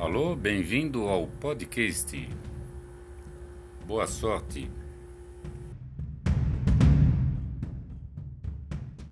Alô, bem-vindo ao podcast. Boa sorte.